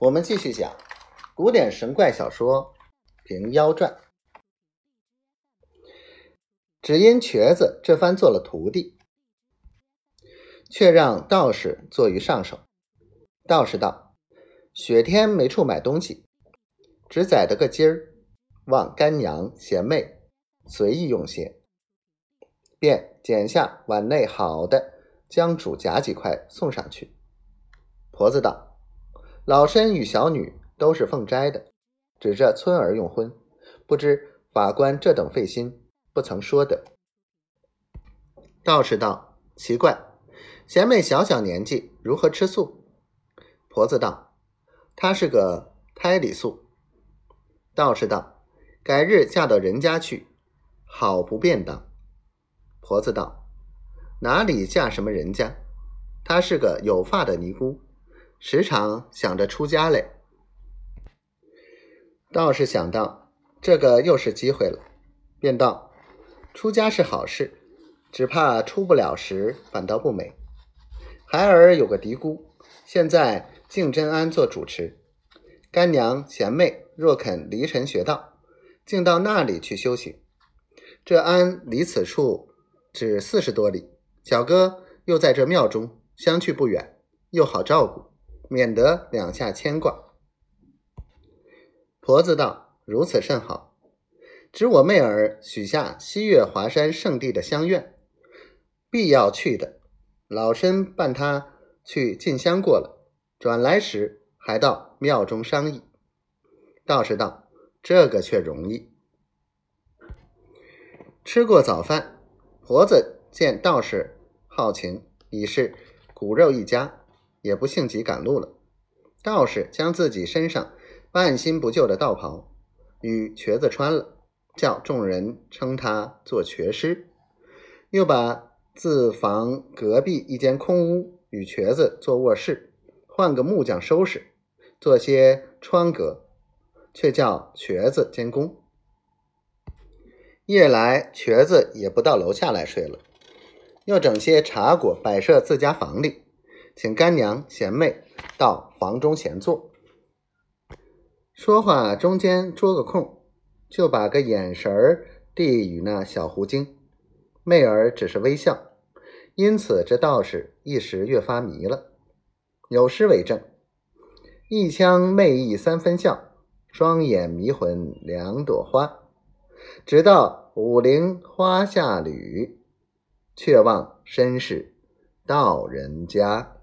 我们继续讲古典神怪小说《平妖传》。只因瘸子这番做了徒弟，却让道士坐于上首。道士道：“雪天没处买东西，只宰得个鸡儿，望干娘贤妹随意用些。”便捡下碗内好的将主夹几块送上去。婆子道：“老身与小女都是奉斋的，指着村儿用婚，不知法官这等费心，不曾说的。”道士道：“奇怪，贤妹小小年纪，如何吃素？”婆子道：“她是个胎里素。”道士道：“改日嫁到人家去，好不便当。”婆子道：“哪里嫁什么人家？她是个有发的尼姑，时常想着出家嘞。”道士想到这个又是机会了，便道：“出家是好事，只怕出不了时反倒不美。孩儿有个嫡姑，现在敬真庵做主持，干娘贤妹若肯离尘学道，竟到那里去修行。这庵离此处。”只四十多里，小哥又在这庙中，相去不远，又好照顾，免得两下牵挂。婆子道：“如此甚好，只我妹儿许下西岳华山圣地的香愿，必要去的。老身伴她去进香过了，转来时还到庙中商议。”道士道：“这个却容易。”吃过早饭。婆子见道士好情，已是骨肉一家，也不性急赶路了。道士将自己身上半新不旧的道袍与瘸子穿了，叫众人称他做瘸师，又把自房隔壁一间空屋与瘸子做卧室，换个木匠收拾，做些窗格，却叫瘸子监工。夜来，瘸子也不到楼下来睡了，又整些茶果摆设自家房里，请干娘贤妹到房中闲坐。说话中间捉个空，就把个眼神儿递与那小狐精。妹儿只是微笑，因此这道士一时越发迷了。有诗为证：“一腔媚意三分笑，双眼迷魂两朵花。”直到武陵花下旅，却望身是道人家。